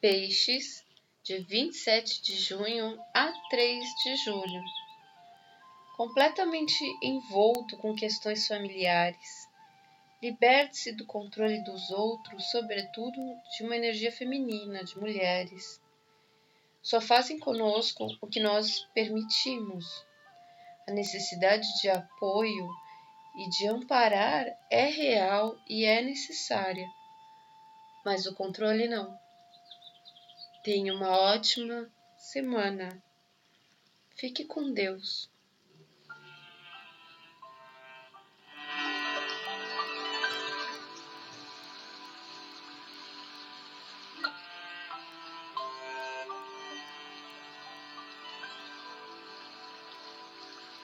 Peixes, de 27 de junho a 3 de julho. Completamente envolto com questões familiares, liberte-se do controle dos outros, sobretudo de uma energia feminina, de mulheres. Só fazem conosco o que nós permitimos. A necessidade de apoio e de amparar é real e é necessária, mas o controle não. Tenha uma ótima semana. Fique com Deus.